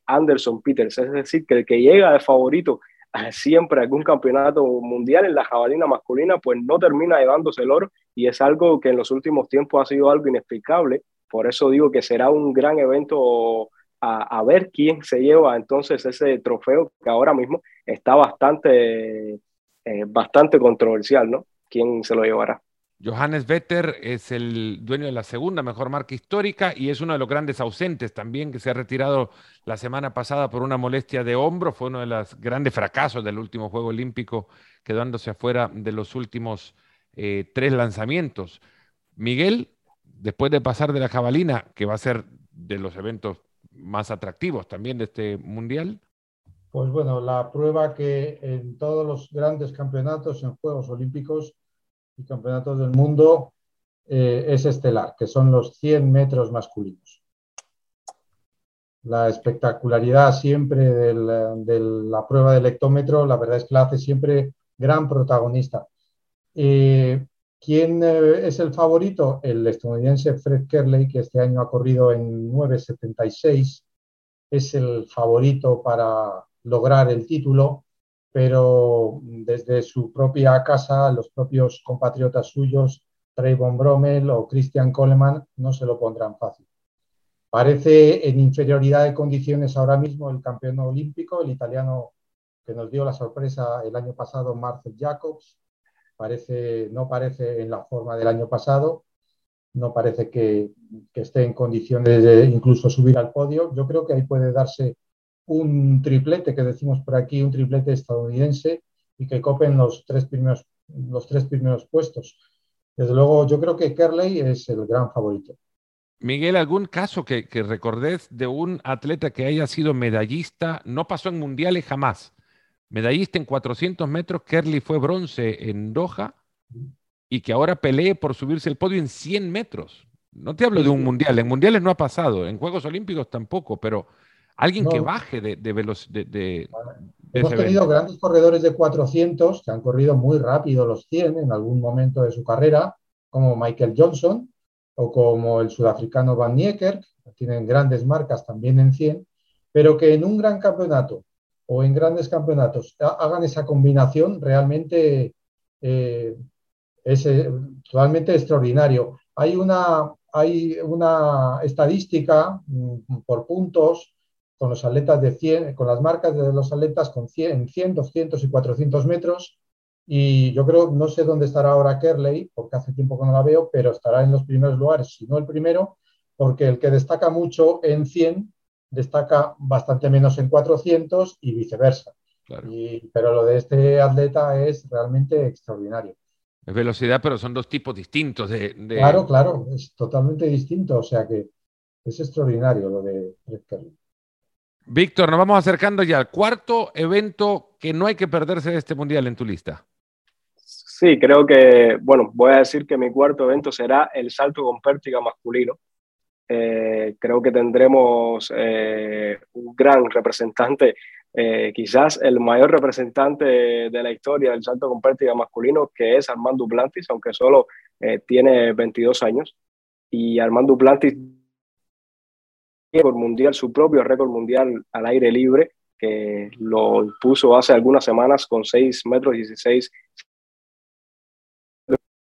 Anderson Peters, es decir, que el que llega de favorito siempre algún campeonato mundial en la jabalina masculina, pues no termina llevándose el oro y es algo que en los últimos tiempos ha sido algo inexplicable. Por eso digo que será un gran evento a, ver quién se lleva entonces ese trofeo que ahora mismo está bastante, eh, bastante controversial, ¿no? ¿Quién se lo llevará? Johannes Vetter es el dueño de la segunda mejor marca histórica y es uno de los grandes ausentes también que se ha retirado la semana pasada por una molestia de hombro. Fue uno de los grandes fracasos del último Juego Olímpico, quedándose afuera de los últimos eh, tres lanzamientos. Miguel, después de pasar de la jabalina, que va a ser de los eventos más atractivos también de este mundial. Pues bueno, la prueba que en todos los grandes campeonatos en Juegos Olímpicos y campeonatos del mundo eh, es estelar, que son los 100 metros masculinos. La espectacularidad siempre de la prueba del hectómetro, la verdad es que la hace siempre gran protagonista. Eh, ¿Quién eh, es el favorito? El estadounidense Fred Kerley, que este año ha corrido en 9.76. Es el favorito para lograr el título pero desde su propia casa, los propios compatriotas suyos, Trayvon Bromel o Christian Coleman, no se lo pondrán fácil. Parece en inferioridad de condiciones ahora mismo el campeón olímpico, el italiano que nos dio la sorpresa el año pasado, Marcel Jacobs. Parece, no parece en la forma del año pasado, no parece que, que esté en condiciones de incluso subir al podio. Yo creo que ahí puede darse un triplete que decimos por aquí, un triplete estadounidense y que copen los tres primeros, los tres primeros puestos. Desde luego, yo creo que Kerley es el gran favorito. Miguel, ¿algún caso que, que recordés de un atleta que haya sido medallista? No pasó en mundiales jamás. Medallista en 400 metros, Kerley fue bronce en Doha y que ahora pelee por subirse el podio en 100 metros. No te hablo de un mundial, en mundiales no ha pasado, en Juegos Olímpicos tampoco, pero Alguien que baje de, de velocidad. De, Hemos tenido grandes corredores de 400 que han corrido muy rápido los 100 en algún momento de su carrera, como Michael Johnson o como el sudafricano Van Niekerk, que tienen grandes marcas también en 100, pero que en un gran campeonato o en grandes campeonatos hagan esa combinación realmente eh, es eh, totalmente extraordinario. Hay una, hay una estadística mm, por puntos con los atletas de 100, con las marcas de los atletas con 100, en 100, 200 y 400 metros. Y yo creo, no sé dónde estará ahora Kerley, porque hace tiempo que no la veo, pero estará en los primeros lugares, si no el primero, porque el que destaca mucho en 100 destaca bastante menos en 400 y viceversa. pero lo de este atleta es realmente extraordinario. Es velocidad, pero son dos tipos distintos de, Claro, claro, es totalmente distinto, o sea que es extraordinario lo de Kerley. Víctor, nos vamos acercando ya al cuarto evento que no hay que perderse de este mundial en tu lista. Sí, creo que, bueno, voy a decir que mi cuarto evento será el salto con pértiga masculino. Eh, creo que tendremos eh, un gran representante, eh, quizás el mayor representante de la historia del salto con pértiga masculino, que es Armando Plantis, aunque solo tiene 22 años. Y Armando Plantis récord mundial, su propio récord mundial al aire libre, que lo puso hace algunas semanas con 6 metros 16.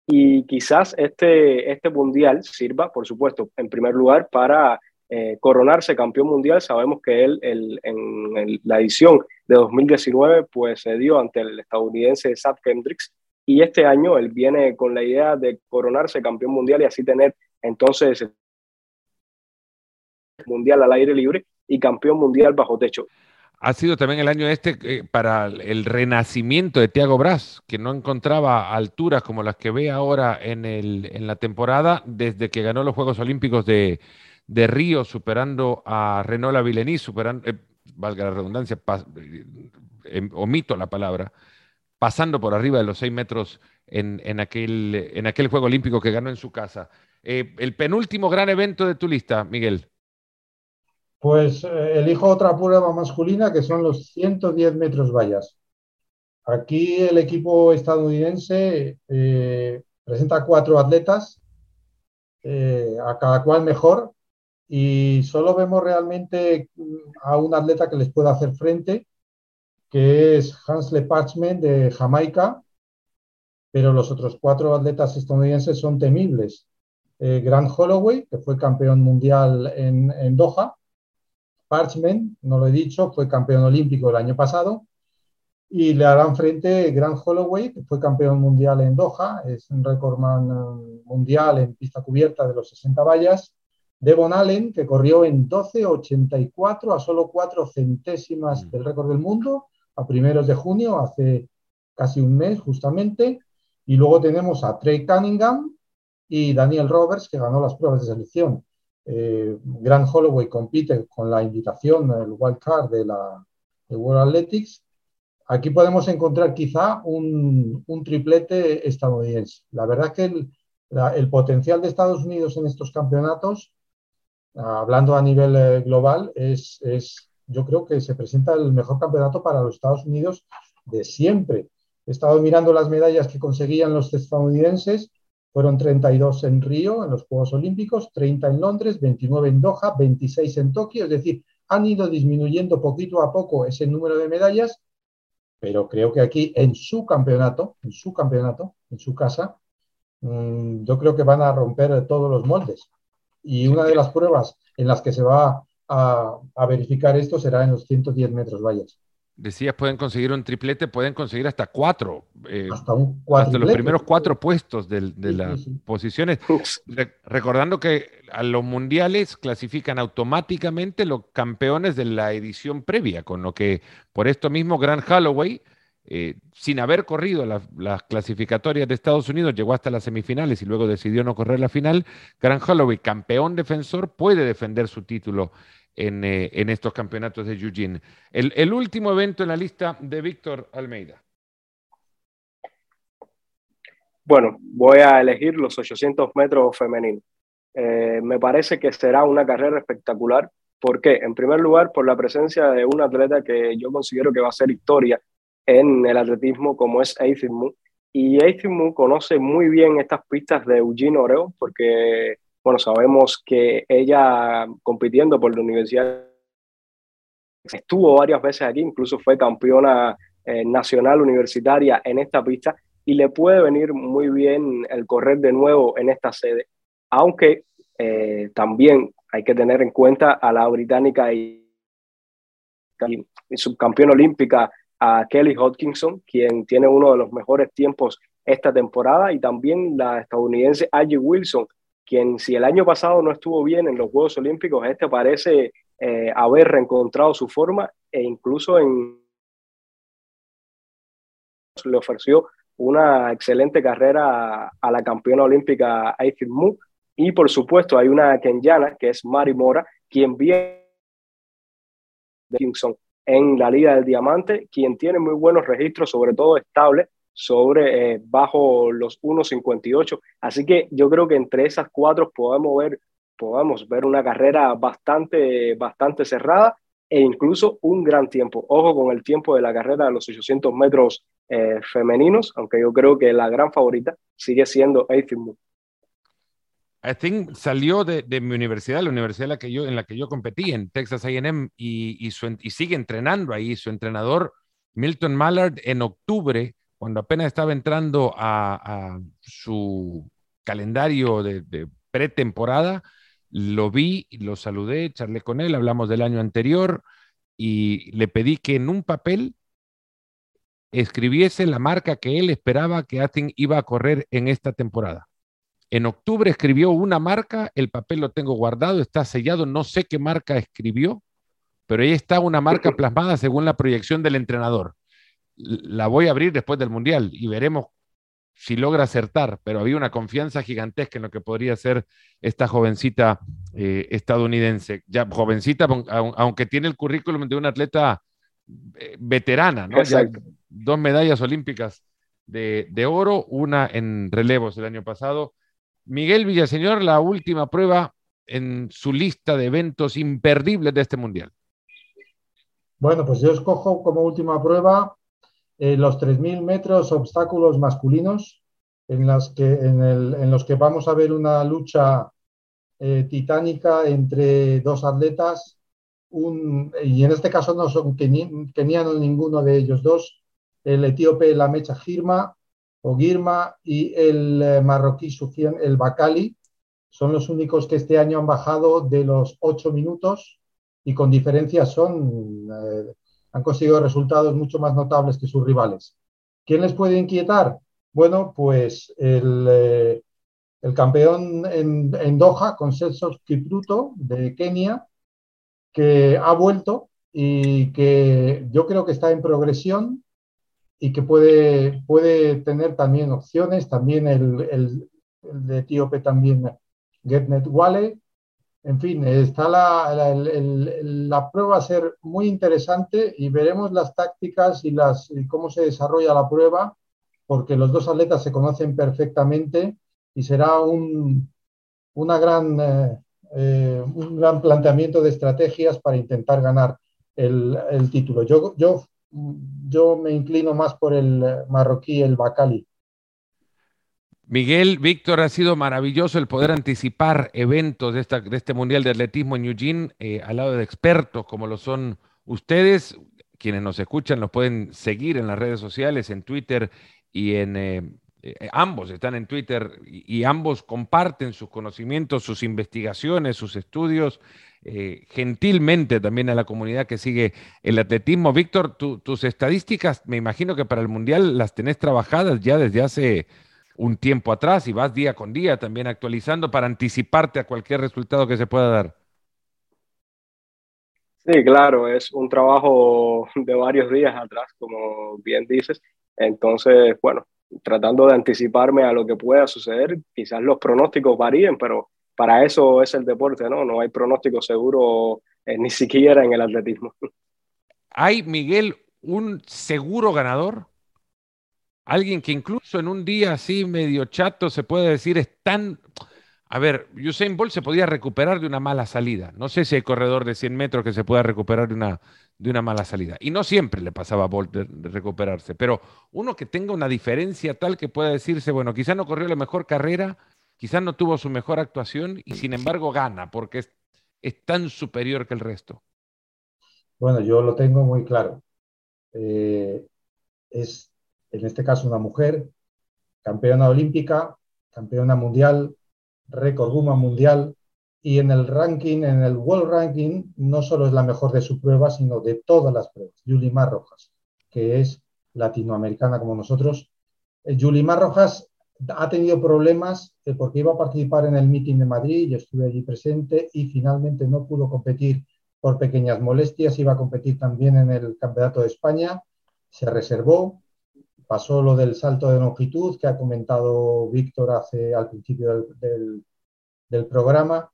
Y quizás este, este mundial sirva, por supuesto, en primer lugar para eh, coronarse campeón mundial. Sabemos que él en la edición de 2019 pues se dio ante el estadounidense Sad Kendricks y este año él viene con la idea de coronarse campeón mundial y así tener entonces mundial al aire libre y campeón mundial bajo techo. Ha sido también el año este eh, para el renacimiento de Tiago Braz, que no encontraba alturas como las que ve ahora en, el, en la temporada desde que ganó los Juegos Olímpicos de, de Río, superando a Renault Villeneuve, superando, eh, valga la redundancia, eh, em, omito la palabra, pasando por arriba de los seis metros en, en, aquel, en aquel Juego Olímpico que ganó en su casa. el penúltimo gran evento de tu lista, Miguel. Pues eh, elijo otra prueba masculina que son los 110 metros vallas. Aquí el equipo estadounidense eh, presenta cuatro atletas, eh, a cada cual mejor, y solo vemos realmente a un atleta que les pueda hacer frente, que es Hansle Parchment de Jamaica, pero los otros cuatro atletas estadounidenses son temibles. Grant Holloway, que fue campeón mundial en Doha, Parchment, no lo he dicho, fue campeón olímpico el año pasado. Y le harán frente Grant Holloway, que fue campeón mundial en Doha, es un recordman eh, mundial en pista cubierta de los 60 vallas. Devon Allen, que corrió en 12.84 a solo 4 centésimas mm. del récord del mundo a primeros de junio, hace casi un mes justamente. Y luego tenemos a Trey Cunningham y Daniel Roberts, que ganó las pruebas de selección. Eh, Grant Holloway compite con la invitación, el wild card de la de World Athletics. Aquí podemos encontrar quizá un, un triplete estadounidense. La verdad que el, el, potencial de Estados Unidos en estos campeonatos, hablando a nivel eh, global, es, es, yo creo que se presenta el mejor campeonato para los Estados Unidos de siempre. He estado mirando las medallas que conseguían los estadounidenses fueron 32 en Río, en los Juegos Olímpicos, 30 en Londres, 29 en Doha, 26 en Tokio, es decir, han ido disminuyendo poquito a poco ese número de medallas, pero creo que aquí en su campeonato, en su campeonato, en su casa, mm, yo creo que van a romper todos los moldes. Y una de las pruebas en las que se va a, a verificar esto será en los 110 metros vallas decías, pueden conseguir un triplete, pueden conseguir hasta cuatro. Eh, hasta, un hasta los primeros cuatro puestos de, las posiciones. recordando que a los mundiales clasifican automáticamente los campeones de la edición previa, con lo que por esto mismo Grant Holloway, eh, sin haber corrido las clasificatorias de Estados Unidos, llegó hasta las semifinales y luego decidió no correr la final. Grant Holloway, campeón defensor, puede defender su título eh, en, estos campeonatos de Eugene. El, último evento en la lista de Víctor Almeida. Bueno, voy a elegir los 800 metros femeninos. Eh, me parece que será una carrera espectacular. ¿Por qué? En primer lugar, por la presencia de un atleta que yo considero que va a ser historia en el atletismo, como es Ethan Mu. Y Ethan Mu conoce muy bien estas pistas de Eugene Oreo, porque bueno, sabemos que ella compitiendo por la universidad estuvo varias veces aquí, incluso fue campeona eh, nacional universitaria en esta pista y le puede venir muy bien el correr de nuevo en esta sede, aunque eh, también hay que tener en cuenta a la británica y, y subcampeona olímpica a Kelly Hodgkinson, quien tiene uno de los mejores tiempos esta temporada, y también la estadounidense Aggie Wilson, quien si el año pasado no estuvo bien en los Juegos Olímpicos, este parece eh, haber reencontrado su forma e incluso en le ofreció una excelente carrera a, la campeona olímpica Aifil Mu. Y por supuesto hay una kenyana que es Mari Mora, quien viene de Kingston en la Liga del Diamante, quien tiene muy buenos registros, sobre todo estable sobre eh, bajo los 1.58. Así que yo creo que entre esas cuatro podemos ver, podemos ver una carrera bastante, bastante cerrada e incluso un gran tiempo. Ojo con el tiempo de la carrera de los 800 metros eh, femeninos, aunque yo creo que la gran favorita sigue siendo Ethan Moon. I think salió de, de, mi universidad, la universidad en la que yo, en la que yo competí, en Texas AM, y, y, y sigue entrenando ahí. Su entrenador, Milton Mallard, en octubre cuando apenas estaba entrando a, su calendario de, pretemporada, lo vi, lo saludé, charlé con él, hablamos del año anterior y le pedí que en un papel escribiese la marca que él esperaba que Atin iba a correr en esta temporada. En octubre escribió una marca, el papel lo tengo guardado, está sellado, no sé qué marca escribió, pero ahí está una marca plasmada según la proyección del entrenador la voy a abrir después del Mundial y veremos si logra acertar, pero había una confianza gigantesca en lo que podría ser esta jovencita eh, estadounidense. Ya jovencita, aunque tiene el currículum de una atleta eh, veterana, ¿no? dos medallas olímpicas de, de, oro, una en relevos el año pasado. Miguel Villaseñor, la última prueba en su lista de eventos imperdibles de este Mundial. Bueno, pues yo escojo como última prueba eh, los 3.000 metros obstáculos masculinos, en, las que, en, los que vamos a ver una lucha eh, titánica entre dos atletas, y en este caso no son kenianos ninguno de ellos dos, el etíope Lamecha Girma o Girma y el eh, marroquí Sufien El Bakali, son los únicos que este año han bajado de los 8 minutos y con diferencia son, eh, han conseguido resultados mucho más notables que sus rivales. ¿Quién les puede inquietar? Bueno, pues el, eh, campeón en, en, Doha, Consenso Kipruto, de Kenia, que ha vuelto y que yo creo que está en progresión y que puede, puede tener también opciones, también el, el, el de Etíope también, Getnet Wale. En fin, está la, la, prueba a ser muy interesante y veremos las tácticas y, las, y cómo se desarrolla la prueba, porque los dos atletas se conocen perfectamente y será un, una gran, eh, eh, un gran planteamiento de estrategias para intentar ganar el, el título. Yo, yo yo me inclino más por el marroquí, el Bacali. Miguel, Víctor, ha sido maravilloso el poder anticipar eventos de, esta, de este Mundial de Atletismo en Eugene eh, al lado de expertos como lo son ustedes. Quienes nos escuchan los pueden seguir en las redes sociales, en Twitter y en... Eh, eh, ambos están en Twitter y, ambos comparten sus conocimientos, sus investigaciones, sus estudios gentilmente también a la comunidad que sigue el atletismo. Víctor, tus estadísticas, me imagino que para el Mundial las tenés trabajadas ya desde hace un tiempo atrás y vas día con día también actualizando para anticiparte a cualquier resultado que se pueda dar. Sí, claro, es un trabajo de varios días atrás, como bien dices. Entonces, bueno, tratando de anticiparme a lo que pueda suceder, quizás los pronósticos varíen, pero para eso es el deporte, ¿no? No hay pronóstico seguro eh, ni siquiera en el atletismo. ¿Hay, Miguel, un seguro ganador? Alguien que incluso en un día así medio chato se puede decir es tan... A ver, Usain Bolt se podía recuperar de una mala salida. No sé si hay corredor de 100 metros que se pueda recuperar de una, de una mala salida. Y no siempre le pasaba a Bolt de, recuperarse, pero uno que tenga una diferencia tal que pueda decirse, bueno, quizá no corrió la mejor carrera, quizás no tuvo su mejor actuación y sin embargo gana porque es, es tan superior que el resto. Bueno, yo lo tengo muy claro. Eh, es en este caso una mujer, campeona olímpica, campeona mundial, récord Guma mundial y en el ranking, en el World Ranking, no solo es la mejor de su prueba, sino de todas las pruebas. Yulimar Rojas, que es latinoamericana como nosotros. Eh, Yulimar Rojas ha tenido problemas eh, porque iba a participar en el meeting de Madrid, yo estuve allí presente y finalmente no pudo competir por pequeñas molestias, iba a competir también en el Campeonato de España, se reservó, pasó lo del salto de longitud que ha comentado Víctor hace al principio del, del, del, programa,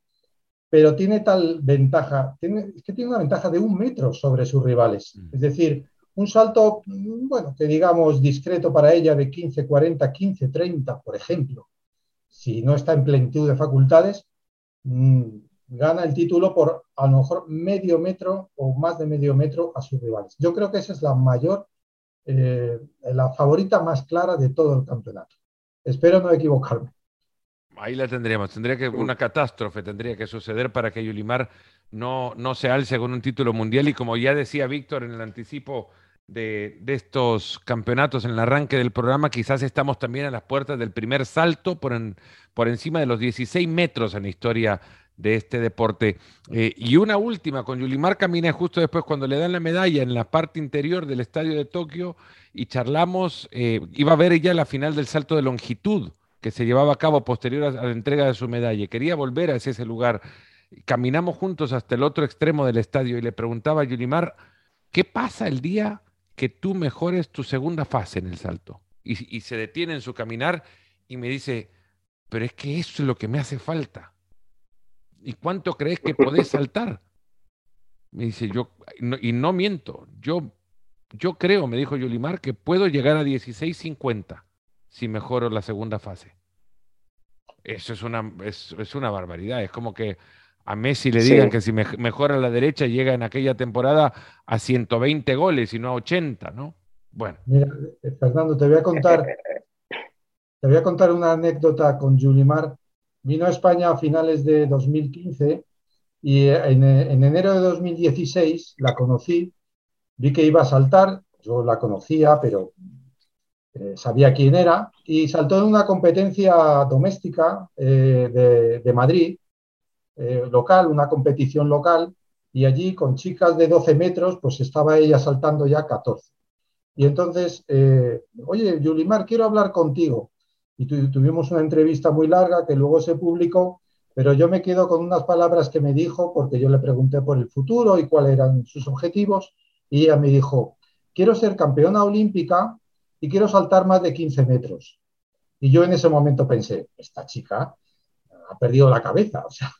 pero tiene tal ventaja, tiene, es que tiene una ventaja de un metro sobre sus rivales, mm. es decir, un salto, mm, bueno, que digamos discreto para ella de 15, 40, 15, 30, por ejemplo. Si no está en plenitud de facultades, mmm, gana el título por a lo mejor medio metro o más de medio metro a sus rivales. Yo creo que esa es la mayor, eh, la favorita más clara de todo el campeonato. Espero no equivocarme. Ahí la tendríamos. Tendría que una catástrofe tendría que suceder para que Yulimar no, no se alce con un título mundial. Y como ya decía Víctor en el anticipo de, de, estos campeonatos en el arranque del programa, quizás estamos también a las puertas del primer salto por, en, por encima de los 16 metros en la historia de este deporte. Eh, y una última, con Yulimar caminé justo después cuando le dan la medalla en la parte interior del estadio de Tokio y charlamos, eh, iba a ver ella la final del salto de longitud que se llevaba a cabo posterior a la entrega de su medalla. Quería volver a ese lugar. Caminamos juntos hasta el otro extremo del estadio y le preguntaba a Yulimar, ¿qué pasa el día que tú mejores tu segunda fase en el salto. Y, se detiene en su caminar y me dice, pero es que eso es lo que me hace falta. ¿Y cuánto crees que podés saltar? Me dice, yo, no, y no miento, yo, yo creo, me dijo Yolimar, que puedo llegar a 16.50 si mejoro la segunda fase. Eso es una, es, es una barbaridad, es como que a Messi le digan sí. que si me, mejora la derecha llega en aquella temporada a 120 goles y no a 80, ¿no? Bueno. Mira, eh, Fernando, te voy a contar, te voy a contar una anécdota con Julimar. Vino a España a finales de 2015 y en, en enero de 2016 la conocí, vi que iba a saltar, yo la conocía, pero eh, sabía quién era, y saltó en una competencia doméstica eh, de, de Madrid, eh, local, una competición local, y allí con chicas de 12 metros, pues estaba ella saltando ya 14. Y entonces, eh, oye, Yulimar, quiero hablar contigo. Y tuvimos una entrevista muy larga que luego se publicó, pero yo me quedo con unas palabras que me dijo, porque yo le pregunté por el futuro y cuáles eran sus objetivos, y ella me dijo, quiero ser campeona olímpica y quiero saltar más de 15 metros. Y yo en ese momento pensé, esta chica ha perdido la cabeza. O sea,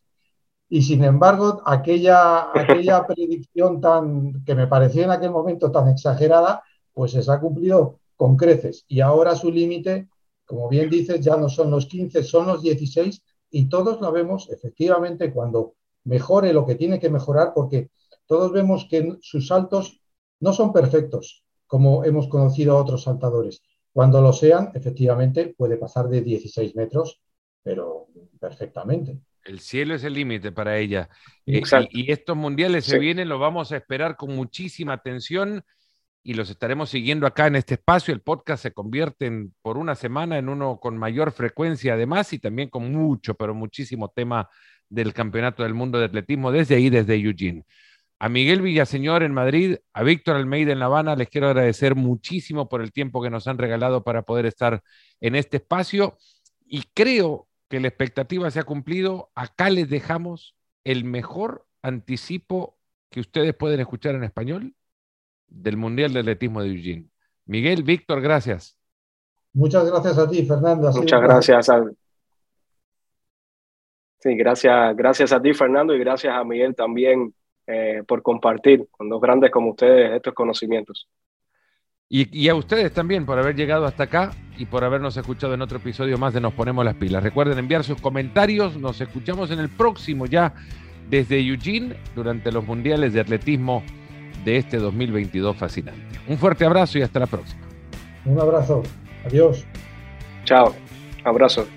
y sin embargo, aquella, aquella predicción tan, que me pareció en aquel momento tan exagerada, pues se ha cumplido con creces. Y ahora su límite, como bien dices, ya no son los 15, son los 16 y todos lo vemos efectivamente cuando mejore lo que tiene que mejorar, porque todos vemos que sus saltos no son perfectos, como hemos conocido a otros saltadores. Cuando lo sean, efectivamente puede pasar de 16 metros, pero perfectamente. El cielo es el límite para ella. Eh, y, estos mundiales se vienen, los vamos a esperar con muchísima atención y los estaremos siguiendo acá en este espacio. El podcast se convierte por una semana en uno con mayor frecuencia además y también con mucho, pero muchísimo tema del Campeonato del Mundo de Atletismo desde ahí, desde Eugene. A Miguel Villaseñor en Madrid, a Víctor Almeida en La Habana, les quiero agradecer muchísimo por el tiempo que nos han regalado para poder estar en este espacio y creo que la expectativa se ha cumplido. Acá les dejamos el mejor anticipo que ustedes pueden escuchar en español del Mundial de Atletismo de Eugene. Miguel, Víctor, gracias. Muchas gracias a ti, Fernando. Muchas gracias a... Sí, gracias, gracias a ti, Fernando, y gracias a Miguel también eh, por compartir con dos grandes como ustedes estos conocimientos. Y, a ustedes también por haber llegado hasta acá y por habernos escuchado en otro episodio más de Nos Ponemos las Pilas. Recuerden enviar sus comentarios. Nos escuchamos en el próximo ya desde Eugene durante los Mundiales de Atletismo de este 2022 fascinante. Un fuerte abrazo y hasta la próxima. Un abrazo. Adiós. Chao. Abrazo.